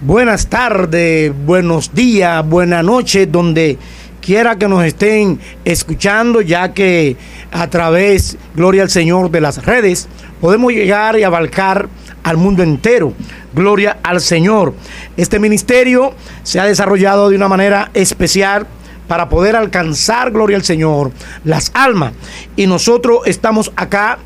buenas tardes, buenos días, buenas noches, donde quiera que nos estén escuchando, ya que a través, gloria al Señor, de las redes, podemos llegar y abarcar al mundo entero. Gloria al Señor. Este ministerio se ha desarrollado de una manera especial para poder alcanzar, gloria al Señor, las almas. Y nosotros estamos acá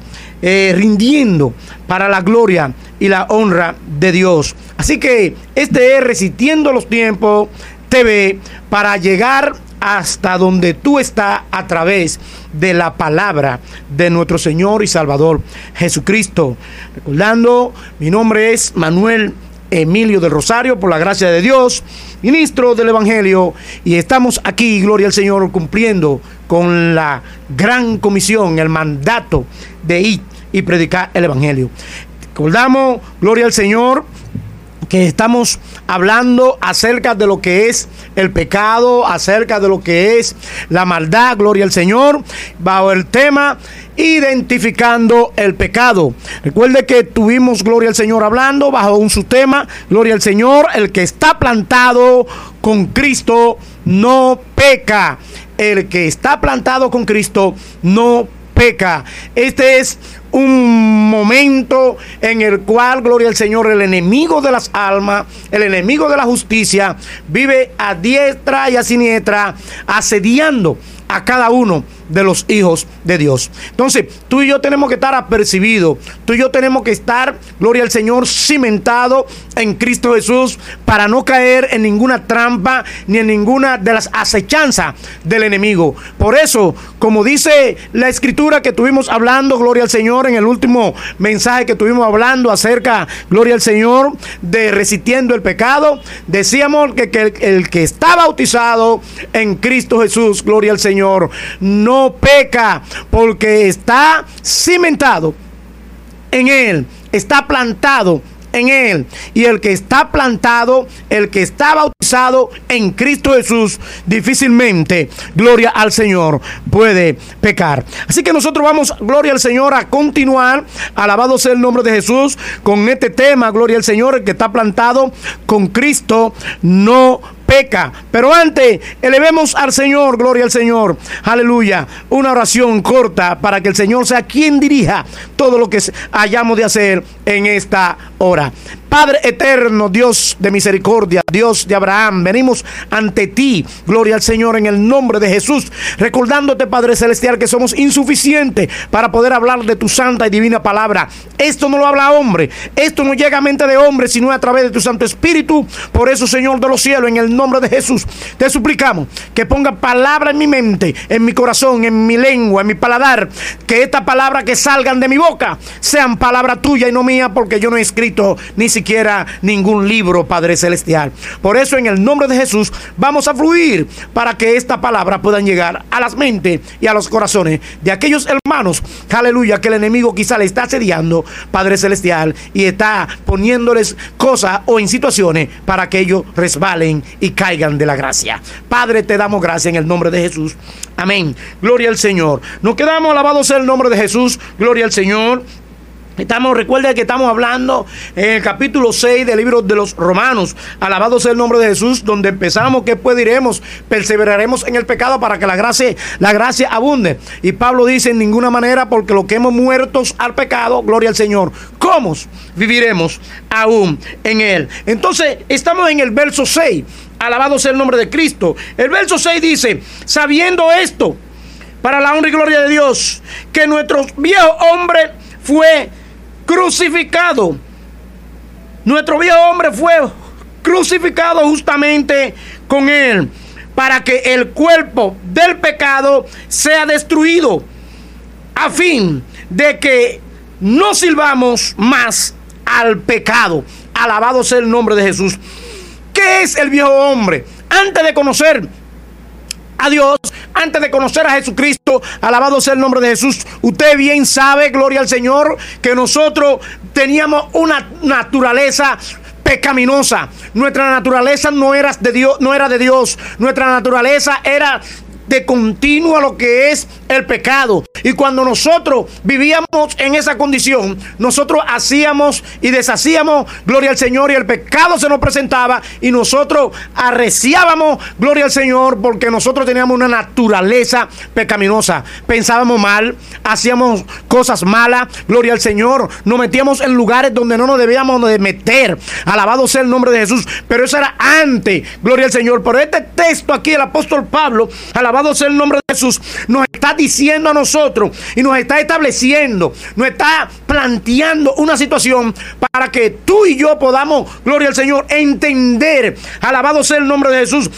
eh, rindiendo para la gloria y la honra de Dios. Así que este es Resistiendo los Tiempos TV para llegar hasta donde tú estás a través de la palabra de nuestro Señor y Salvador Jesucristo. Recordando, mi nombre es Manuel Emilio del Rosario, por la gracia de Dios, ministro del Evangelio, y estamos aquí, gloria al Señor, cumpliendo con la gran comisión, el mandato de ir y predicar el Evangelio. Recordamos, gloria al Señor, que estamos hablando acerca de lo que es el pecado, acerca de lo que es la maldad, gloria al Señor, bajo el tema identificando el pecado. Recuerde que tuvimos gloria al Señor hablando bajo un subtema, gloria al Señor, el que está plantado con Cristo no peca. El que está plantado con Cristo no peca. Este es un momento en el cual, gloria al Señor, el enemigo de las almas, el enemigo de la justicia, vive a diestra y a siniestra, asediando a cada uno de los hijos de Dios. Entonces, tú y yo tenemos que estar apercibidos, tú y yo tenemos que estar, gloria al Señor, cimentado en Cristo Jesús para no caer en ninguna trampa ni en ninguna de las acechanzas del enemigo. Por eso, como dice la escritura que tuvimos hablando, gloria al Señor, en el último mensaje que tuvimos hablando acerca, gloria al Señor, de resistiendo el pecado, decíamos que, que el que está bautizado en Cristo Jesús, gloria al Señor, no peca porque está cimentado en él, está plantado en él. Y el que está plantado, el que está bautizado en Cristo Jesús, difícilmente, gloria al Señor, puede pecar. Así que nosotros vamos, gloria al Señor, a continuar, alabado sea el nombre de Jesús, con este tema, gloria al Señor, el que está plantado con Cristo, no peca. Pero antes, elevemos al Señor, gloria al Señor, aleluya, una oración corta para que el Señor sea quien dirija todo lo que hayamos de hacer en esta hora. Padre eterno, Dios de misericordia, Dios de Abraham, venimos ante ti, gloria al Señor, en el nombre de Jesús, recordándote, Padre Celestial, que somos insuficientes para poder hablar de tu santa y divina palabra. Esto no lo habla hombre, esto no llega a mente de hombre, sino a través de tu Santo Espíritu. Por eso, Señor de los cielos, en el nombre de Jesús, te suplicamos que ponga palabra en mi mente, en mi corazón, en mi lengua, en mi paladar, que estas palabras que salgan de mi boca sean palabra tuya y no mía, porque yo no he escrito ni siquiera siquiera ningún libro, Padre Celestial. Por eso en el nombre de Jesús vamos a fluir para que esta palabra puedan llegar a las mentes y a los corazones de aquellos hermanos, aleluya, que el enemigo quizá le está asediando, Padre Celestial, y está poniéndoles cosas o en situaciones para que ellos resbalen y caigan de la gracia. Padre, te damos gracia en el nombre de Jesús. Amén. Gloria al Señor. Nos quedamos alabados sea el nombre de Jesús. Gloria al Señor. Estamos, recuerden que estamos hablando en el capítulo 6 del libro de los Romanos. Alabado sea el nombre de Jesús, donde empezamos, que pues diremos, perseveraremos en el pecado para que la gracia, la gracia abunde. Y Pablo dice en ninguna manera, porque lo que hemos muertos al pecado, gloria al Señor. ¿Cómo viviremos aún en él? Entonces, estamos en el verso 6. Alabado sea el nombre de Cristo. El verso 6 dice, sabiendo esto, para la honra y gloria de Dios, que nuestro viejo hombre fue crucificado. Nuestro viejo hombre fue crucificado justamente con él para que el cuerpo del pecado sea destruido a fin de que no sirvamos más al pecado. Alabado sea el nombre de Jesús. ¿Qué es el viejo hombre? Antes de conocer a Dios, antes de conocer a Jesucristo, alabado sea el nombre de Jesús, usted bien sabe, gloria al Señor, que nosotros teníamos una naturaleza pecaminosa. Nuestra naturaleza no era de Dios, no era de Dios. Nuestra naturaleza era de continuo lo que es el pecado. Y cuando nosotros vivíamos en esa condición, nosotros hacíamos y deshacíamos, gloria al Señor, y el pecado se nos presentaba y nosotros arreciábamos, gloria al Señor, porque nosotros teníamos una naturaleza pecaminosa. Pensábamos mal, hacíamos cosas malas, gloria al Señor, nos metíamos en lugares donde no nos debíamos de meter. Alabado sea el nombre de Jesús. Pero eso era antes, gloria al Señor. Pero este texto aquí, el apóstol Pablo, alabado sea el nombre de Jesús, nos está diciendo a nosotros y nos está estableciendo, nos está planteando una situación para que tú y yo podamos, gloria al Señor, entender, alabado sea el nombre de Jesús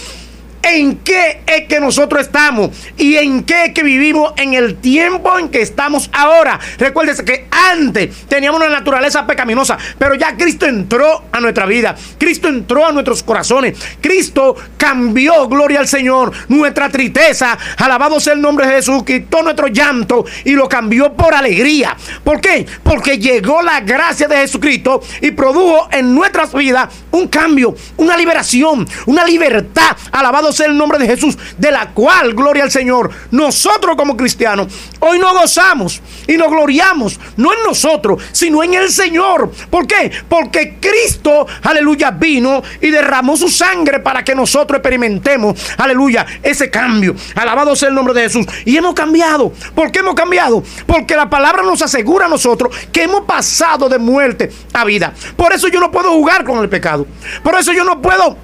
en qué es que nosotros estamos y en qué es que vivimos en el tiempo en que estamos ahora. Recuérdese que antes teníamos una naturaleza pecaminosa, pero ya Cristo entró a nuestra vida. Cristo entró a nuestros corazones. Cristo cambió, gloria al Señor, nuestra tristeza. Alabado sea el nombre de Jesús. Quitó nuestro llanto y lo cambió por alegría. ¿Por qué? Porque llegó la gracia de Jesucristo y produjo en nuestras vidas un cambio, una liberación, una libertad. Alabado sea el nombre de Jesús, de la cual, gloria al Señor, nosotros como cristianos, hoy no gozamos y nos gloriamos, no en nosotros, sino en el Señor. ¿Por qué? Porque Cristo, aleluya, vino y derramó su sangre para que nosotros experimentemos, aleluya, ese cambio. Alabado sea el nombre de Jesús. Y hemos cambiado. ¿Por qué hemos cambiado? Porque la palabra nos asegura a nosotros que hemos pasado de muerte a vida. Por eso yo no puedo jugar con el pecado. Por eso yo no puedo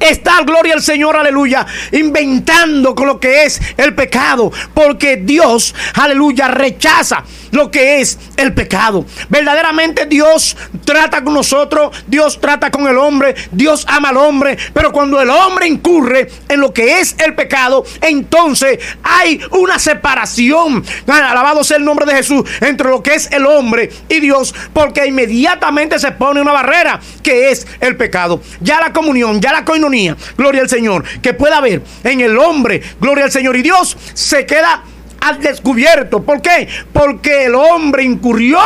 Está, gloria al Señor, aleluya, inventando con lo que es el pecado, porque Dios, aleluya, rechaza lo que es el pecado. Verdaderamente Dios trata con nosotros, Dios trata con el hombre, Dios ama al hombre, pero cuando el hombre incurre en lo que es el pecado, entonces hay una separación, alabado sea el nombre de Jesús, entre lo que es el hombre y Dios, porque inmediatamente se pone una barrera que es el pecado. Ya la comunión, ya la gloria al Señor, que pueda haber en el hombre, gloria al Señor y Dios, se queda al descubierto. ¿Por qué? Porque el hombre incurrió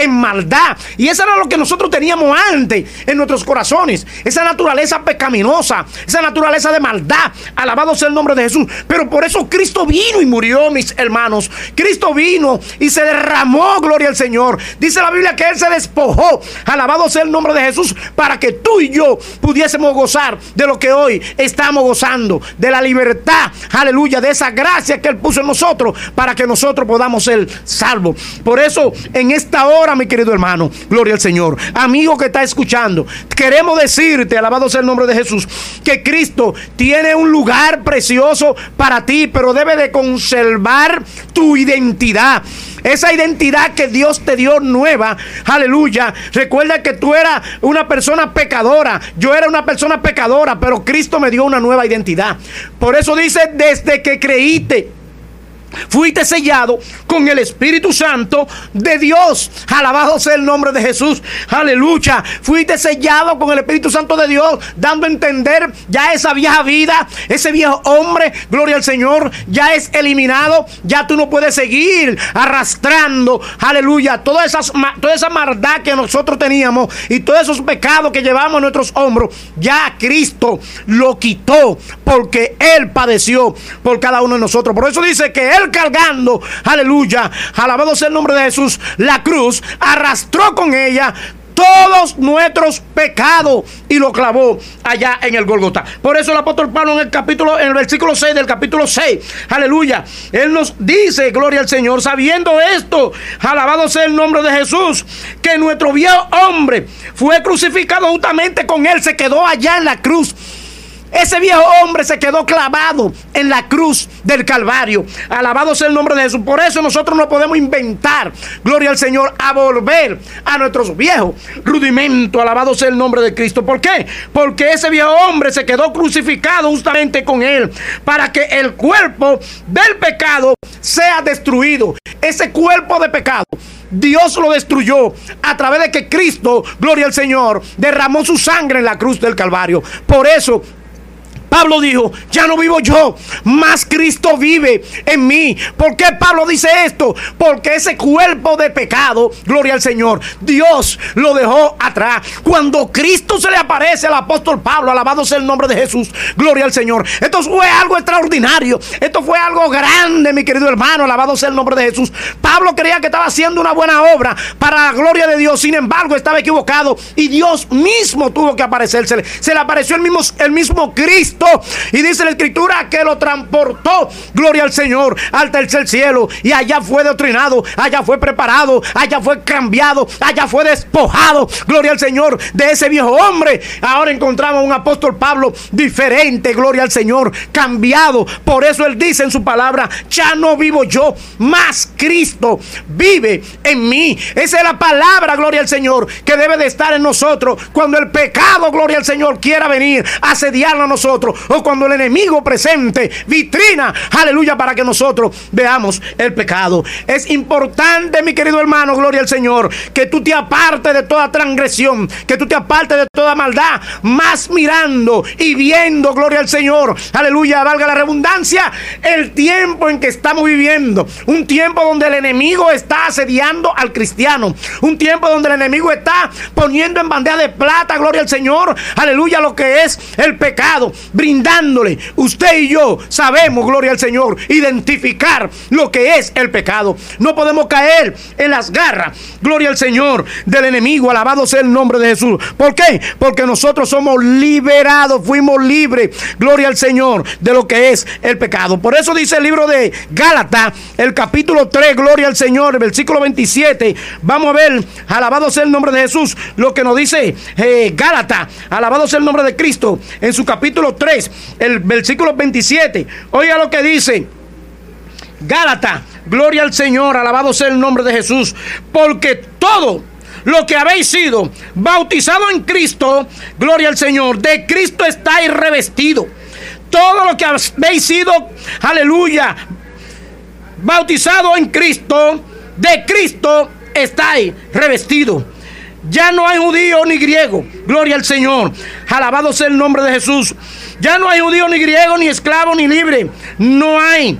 en maldad. Y eso era lo que nosotros teníamos antes en nuestros corazones. Esa naturaleza pecaminosa, esa naturaleza de maldad. Alabado sea el nombre de Jesús. Pero por eso Cristo vino y murió, mis hermanos. Cristo vino y se derramó, gloria al Señor. Dice la Biblia que Él se despojó. Alabado sea el nombre de Jesús para que tú y yo pudiésemos gozar de lo que hoy estamos gozando. De la libertad, aleluya, de esa gracia que Él puso en nosotros para que nosotros podamos ser salvos. Por eso en esta hora mi querido hermano, gloria al Señor. Amigo que está escuchando, queremos decirte, alabado sea el nombre de Jesús, que Cristo tiene un lugar precioso para ti, pero debe de conservar tu identidad. Esa identidad que Dios te dio nueva, aleluya. Recuerda que tú eras una persona pecadora, yo era una persona pecadora, pero Cristo me dio una nueva identidad. Por eso dice, desde que creíste Fuiste sellado con el Espíritu Santo de Dios. Alabado sea el nombre de Jesús. Aleluya. Fuiste sellado con el Espíritu Santo de Dios, dando a entender ya esa vieja vida, ese viejo hombre, gloria al Señor, ya es eliminado. Ya tú no puedes seguir arrastrando, aleluya, toda, esas, toda esa maldad que nosotros teníamos y todos esos pecados que llevamos en nuestros hombros. Ya Cristo lo quitó porque Él padeció por cada uno de nosotros. Por eso dice que Él cargando, aleluya, alabado sea el nombre de Jesús, la cruz, arrastró con ella todos nuestros pecados y lo clavó allá en el Golgota. Por eso el apóstol Pablo en el capítulo, en el versículo 6 del capítulo 6, aleluya, él nos dice, gloria al Señor, sabiendo esto, alabado sea el nombre de Jesús, que nuestro viejo hombre fue crucificado juntamente con él, se quedó allá en la cruz ese viejo hombre se quedó clavado en la cruz del Calvario. Alabado sea el nombre de Jesús. Por eso nosotros no podemos inventar, gloria al Señor, a volver a nuestros viejos rudimentos. Alabado sea el nombre de Cristo. ¿Por qué? Porque ese viejo hombre se quedó crucificado justamente con él para que el cuerpo del pecado sea destruido. Ese cuerpo de pecado. Dios lo destruyó a través de que Cristo, gloria al Señor, derramó su sangre en la cruz del Calvario. Por eso Pablo dijo, ya no vivo yo, más Cristo vive en mí. ¿Por qué Pablo dice esto? Porque ese cuerpo de pecado, gloria al Señor, Dios lo dejó atrás. Cuando Cristo se le aparece al apóstol Pablo, alabado sea el nombre de Jesús, gloria al Señor. Esto fue algo extraordinario, esto fue algo grande, mi querido hermano, alabado sea el nombre de Jesús. Pablo creía que estaba haciendo una buena obra para la gloria de Dios, sin embargo estaba equivocado y Dios mismo tuvo que aparecérsele. Se le apareció el mismo, el mismo Cristo y dice la escritura que lo transportó, gloria al Señor, al tercer cielo y allá fue doctrinado, allá fue preparado, allá fue cambiado, allá fue despojado, gloria al Señor, de ese viejo hombre. Ahora encontramos un apóstol Pablo diferente, gloria al Señor, cambiado. Por eso él dice en su palabra, ya no vivo yo, más Cristo vive en mí. Esa es la palabra, gloria al Señor, que debe de estar en nosotros cuando el pecado, gloria al Señor, quiera venir a asediarlo a o cuando el enemigo presente vitrina, aleluya, para que nosotros veamos el pecado. Es importante, mi querido hermano, gloria al Señor, que tú te apartes de toda transgresión, que tú te apartes de toda maldad, más mirando y viendo, gloria al Señor, aleluya, valga la redundancia, el tiempo en que estamos viviendo, un tiempo donde el enemigo está asediando al cristiano, un tiempo donde el enemigo está poniendo en bandeja de plata, gloria al Señor, aleluya, lo que es el pecado, brindándole. Usted y yo sabemos, gloria al Señor, identificar lo que es el pecado. No podemos caer en las garras, gloria al Señor, del enemigo. Alabado sea el nombre de Jesús. ¿Por qué? Porque nosotros somos liberados, fuimos libres, gloria al Señor, de lo que es el pecado. Por eso dice el libro de Gálatas, el capítulo 3, gloria al Señor, el versículo 27. Vamos a ver, alabado sea el nombre de Jesús, lo que nos dice eh, Gálatas, alabado sea el nombre de Cristo, en su capítulo 3, el versículo 27. Oiga lo que dice. Gálatas, gloria al Señor, alabado sea el nombre de Jesús, porque todo lo que habéis sido bautizado en Cristo, gloria al Señor, de Cristo estáis revestido. Todo lo que habéis sido, aleluya, bautizado en Cristo, de Cristo estáis revestido. Ya no hay judío ni griego. Gloria al Señor. Alabado sea el nombre de Jesús. Ya no hay judío ni griego, ni esclavo, ni libre. No hay.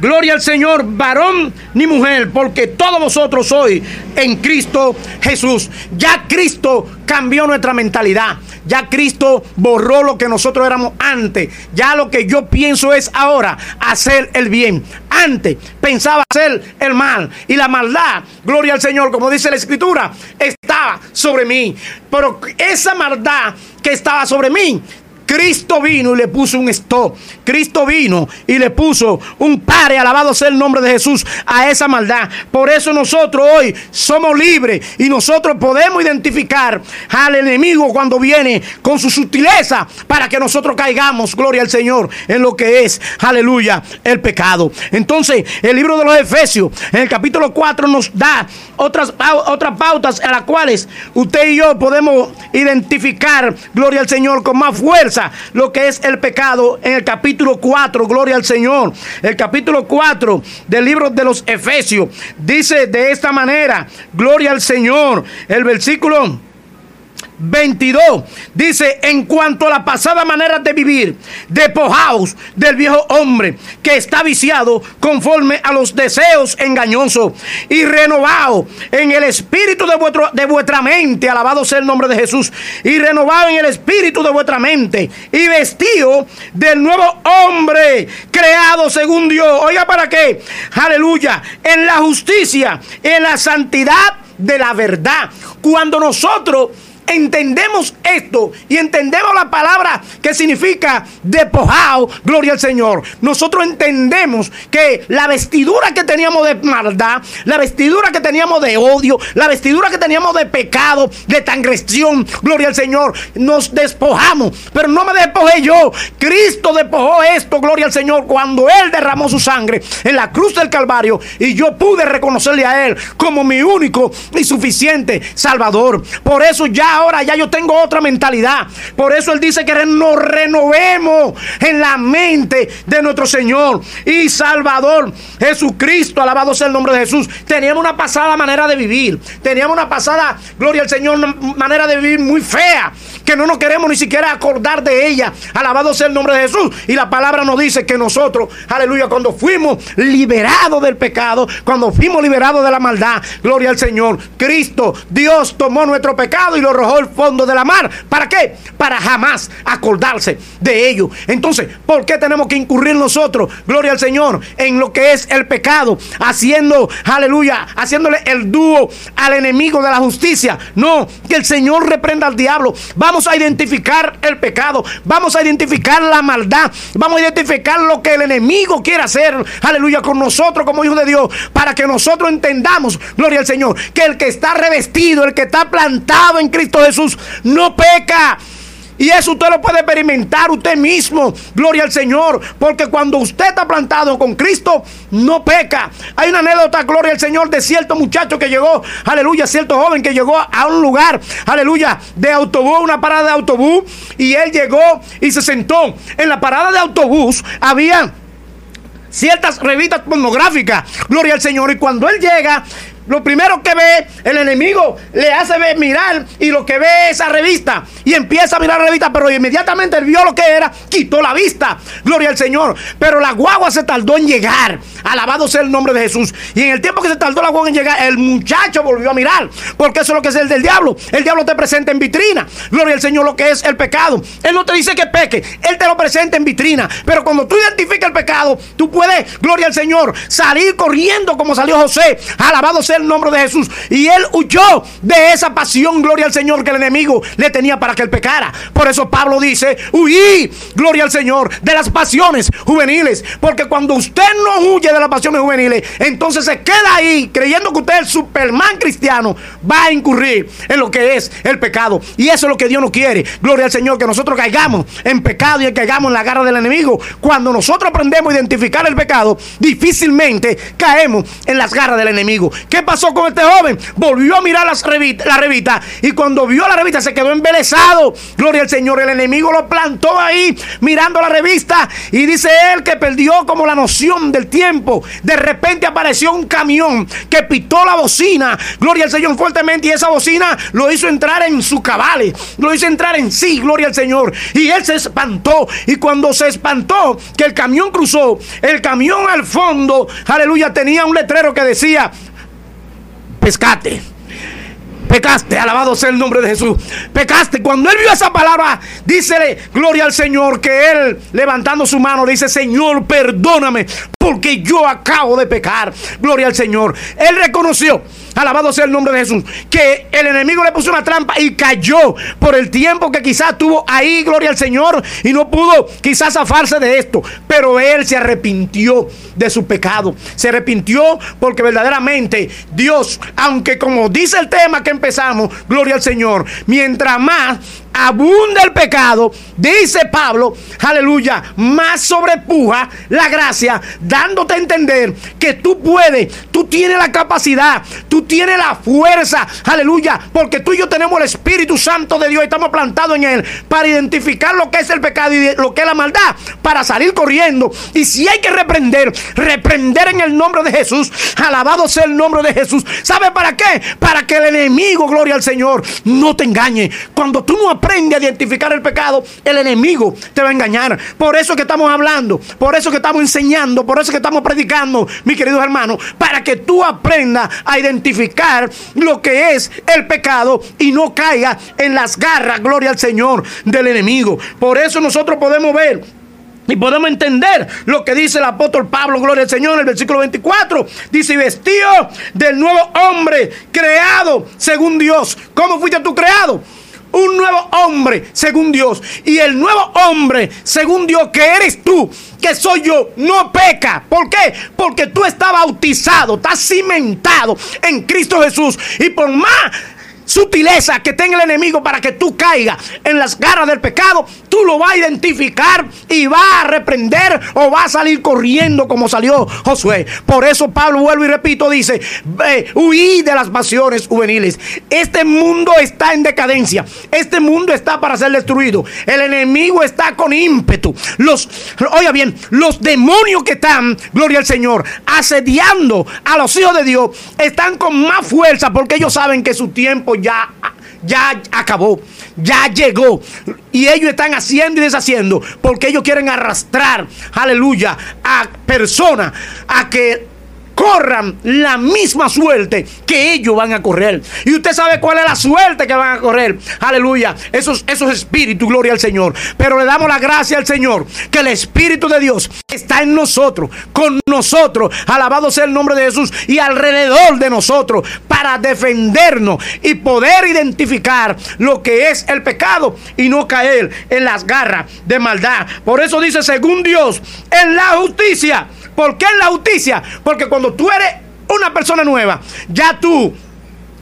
Gloria al Señor, varón ni mujer, porque todos vosotros sois en Cristo Jesús. Ya Cristo cambió nuestra mentalidad. Ya Cristo borró lo que nosotros éramos antes. Ya lo que yo pienso es ahora hacer el bien. Antes pensaba hacer el mal. Y la maldad, gloria al Señor, como dice la Escritura, estaba sobre mí. Pero esa maldad que estaba sobre mí Cristo vino y le puso un stop. Cristo vino y le puso un pare, alabado sea el nombre de Jesús, a esa maldad. Por eso nosotros hoy somos libres y nosotros podemos identificar al enemigo cuando viene con su sutileza para que nosotros caigamos, gloria al Señor, en lo que es, aleluya, el pecado. Entonces, el libro de los Efesios, en el capítulo 4, nos da otras, otras pautas a las cuales usted y yo podemos identificar, gloria al Señor, con más fuerza lo que es el pecado en el capítulo 4, gloria al Señor. El capítulo 4 del libro de los Efesios dice de esta manera, gloria al Señor. El versículo 22 dice, en cuanto a la pasada manera de vivir, despojaos del viejo hombre que está viciado conforme a los deseos engañosos y renovado en el espíritu de, vuestro, de vuestra mente, alabado sea el nombre de Jesús, y renovado en el espíritu de vuestra mente y vestido del nuevo hombre creado según Dios. Oiga, ¿para qué? Aleluya, en la justicia, en la santidad de la verdad. Cuando nosotros entendemos esto y entendemos la palabra que significa despojado, gloria al Señor, nosotros entendemos que la vestidura que teníamos de maldad, la vestidura que teníamos de odio, la vestidura que teníamos de pecado, de transgresión, gloria al Señor, nos despojamos. Pero no me despojé yo. Cristo despojó esto, gloria al Señor, cuando Él derramó su sangre en la cruz del Calvario y yo pude reconocerle a Él como mi único y suficiente Salvador. Por eso ya ahora ya yo tengo otra mentalidad. Por eso Él dice que nos renovemos en la mente de nuestro Señor y Salvador Jesucristo. Alabado sea el nombre de Jesús. Teníamos una pasada manera de vivir. Teníamos una pasada, gloria al Señor, manera de vivir muy fea. Que no nos queremos ni siquiera acordar de ella. Alabado sea el nombre de Jesús. Y la palabra nos dice que nosotros, aleluya, cuando fuimos liberados del pecado, cuando fuimos liberados de la maldad, gloria al Señor, Cristo, Dios tomó nuestro pecado y lo arrojó al fondo de la mar. ¿Para qué? Para jamás acordarse de ello. Entonces, ¿por qué tenemos que incurrir nosotros, gloria al Señor, en lo que es el pecado? Haciendo, aleluya, haciéndole el dúo al enemigo de la justicia. No, que el Señor reprenda al diablo. Vamos a identificar el pecado. Vamos a identificar la maldad. Vamos a identificar lo que el enemigo quiere hacer. Aleluya, con nosotros como hijos de Dios. Para que nosotros entendamos, gloria al Señor, que el que está revestido, el que está plantado en Cristo Jesús, no peca. Y eso usted lo puede experimentar usted mismo. Gloria al Señor. Porque cuando usted está plantado con Cristo, no peca. Hay una anécdota, gloria al Señor, de cierto muchacho que llegó, aleluya, cierto joven que llegó a un lugar, aleluya, de autobús, una parada de autobús. Y él llegó y se sentó. En la parada de autobús había ciertas revistas pornográficas. Gloria al Señor. Y cuando él llega, lo primero que ve el enemigo le hace ver, mirar y lo que ve esa revista y empieza a mirar la revista, pero inmediatamente él vio lo que era, quitó la vista. Gloria al Señor. Pero la guagua se tardó en llegar. Alabado sea el nombre de Jesús. Y en el tiempo que se tardó la guagua en llegar, el muchacho volvió a mirar, porque eso es lo que es el del diablo. El diablo te presenta en vitrina. Gloria al Señor lo que es el pecado. Él no te dice que peque, él te lo presenta en vitrina. Pero cuando tú identificas el pecado, tú puedes, gloria al Señor, salir corriendo como salió José. Alabado sea el nombre de Jesús. Y él huyó de esa pasión, gloria al Señor, que el enemigo le tenía para que él pecara. Por eso Pablo dice, huí, gloria al Señor, de las pasiones juveniles. Porque cuando usted no huye de las pasiones juveniles, entonces se queda ahí creyendo que usted es el Superman cristiano, va a incurrir en lo que es el pecado. Y eso es lo que Dios no quiere. Gloria al Señor, que nosotros caigamos en pecado y caigamos en la garra del enemigo. Cuando nosotros aprendemos a identificar el pecado, difícilmente caemos en las garras del enemigo. ¿Qué pasó con este joven? Volvió a mirar las la revista y cuando vio la revista se quedó embelesado. Gloria al Señor. El enemigo lo plantó ahí mirando la revista y dice él que perdió como la noción del tiempo. De repente apareció un camión que pitó la bocina. Gloria al Señor fuertemente y esa bocina lo hizo entrar en su cabales. Lo hizo entrar en sí. Gloria al Señor. Y él se espantó. Y cuando se espantó que el camión cruzó, el camión al fondo, aleluya, tenía un letrero que decía, pescate. Pecaste, alabado sea el nombre de Jesús. Pecaste. Cuando él vio esa palabra, dícele, gloria al Señor, que él levantando su mano dice, Señor, perdóname, porque yo acabo de pecar. Gloria al Señor. Él reconoció, alabado sea el nombre de Jesús, que el enemigo le puso una trampa y cayó por el tiempo que quizás tuvo ahí, gloria al Señor, y no pudo quizás zafarse de esto. Pero él se arrepintió de su pecado. Se arrepintió porque verdaderamente Dios, aunque como dice el tema que empezamos, gloria al Señor, mientras más abunda el pecado, dice Pablo, aleluya, más sobrepuja la gracia, dándote a entender que tú puedes, tú tienes la capacidad, tú tienes la fuerza, aleluya, porque tú y yo tenemos el Espíritu Santo de Dios estamos plantados en Él para identificar lo que es el pecado y lo que es la maldad, para salir corriendo. Y si hay que reprender, reprender en el nombre de Jesús, alabado sea el nombre de Jesús. ¿Sabe para qué? Para que el enemigo, gloria al Señor, no te engañe. Cuando tú no aprende a identificar el pecado, el enemigo te va a engañar. Por eso que estamos hablando, por eso que estamos enseñando, por eso que estamos predicando, mis queridos hermanos, para que tú aprendas a identificar lo que es el pecado y no caiga en las garras, gloria al Señor, del enemigo. Por eso nosotros podemos ver y podemos entender lo que dice el apóstol Pablo, gloria al Señor, en el versículo 24. Dice, vestido del nuevo hombre creado según Dios. ¿Cómo fuiste tú creado? Un nuevo hombre según Dios. Y el nuevo hombre según Dios que eres tú, que soy yo, no peca. ¿Por qué? Porque tú estás bautizado, estás cimentado en Cristo Jesús. Y por más sutileza que tenga el enemigo para que tú caigas en las garras del pecado, tú lo vas a identificar y va a reprender o va a salir corriendo como salió Josué. Por eso Pablo, vuelvo y repito, dice, huí de las pasiones juveniles. Este mundo está en decadencia. Este mundo está para ser destruido. El enemigo está con ímpetu. Los, oiga bien, los demonios que están, gloria al Señor, asediando a los hijos de Dios, están con más fuerza porque ellos saben que su tiempo ya, ya acabó, ya llegó. Y ellos están haciendo y deshaciendo porque ellos quieren arrastrar, aleluya, a personas a que corran la misma suerte que ellos van a correr. Y usted sabe cuál es la suerte que van a correr. Aleluya. Esos, esos espíritus, gloria al Señor. Pero le damos la gracia al Señor que el Espíritu de Dios está en nosotros, con nosotros. Alabado sea el nombre de Jesús y alrededor de nosotros para defendernos y poder identificar lo que es el pecado y no caer en las garras de maldad. Por eso dice, según Dios, en la justicia ¿Por qué en la justicia? Porque cuando tú eres una persona nueva, ya tú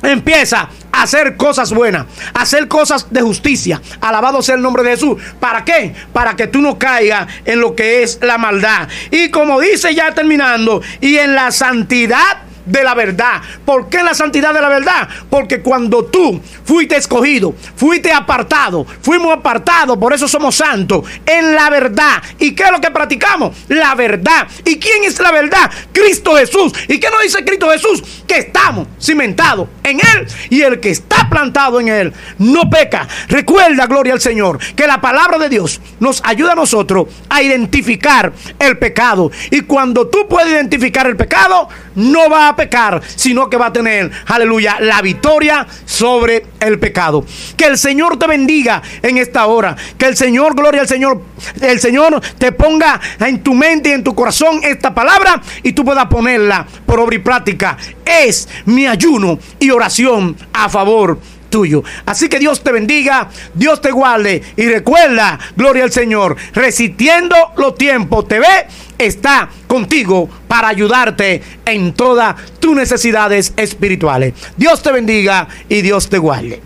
empiezas a hacer cosas buenas, a hacer cosas de justicia. Alabado sea el nombre de Jesús. ¿Para qué? Para que tú no caigas en lo que es la maldad. Y como dice ya terminando, y en la santidad de la verdad. ¿Por qué la santidad de la verdad? Porque cuando tú fuiste escogido, fuiste apartado, fuimos apartados, por eso somos santos, en la verdad. ¿Y qué es lo que practicamos? La verdad. ¿Y quién es la verdad? Cristo Jesús. ¿Y qué nos dice Cristo Jesús? Que estamos cimentados en Él y el que está plantado en Él no peca. Recuerda, gloria al Señor, que la palabra de Dios nos ayuda a nosotros a identificar el pecado. Y cuando tú puedes identificar el pecado, no va a pecar, sino que va a tener, aleluya, la victoria sobre el pecado. Que el Señor te bendiga en esta hora. Que el Señor, gloria al Señor, el Señor te ponga en tu mente y en tu corazón esta palabra y tú puedas ponerla por obra y práctica. Es mi ayuno y oración a favor tuyo. Así que Dios te bendiga, Dios te guarde y recuerda, gloria al Señor, resistiendo los tiempos, te ve, está contigo para ayudarte en todas tus necesidades espirituales. Dios te bendiga y Dios te guarde.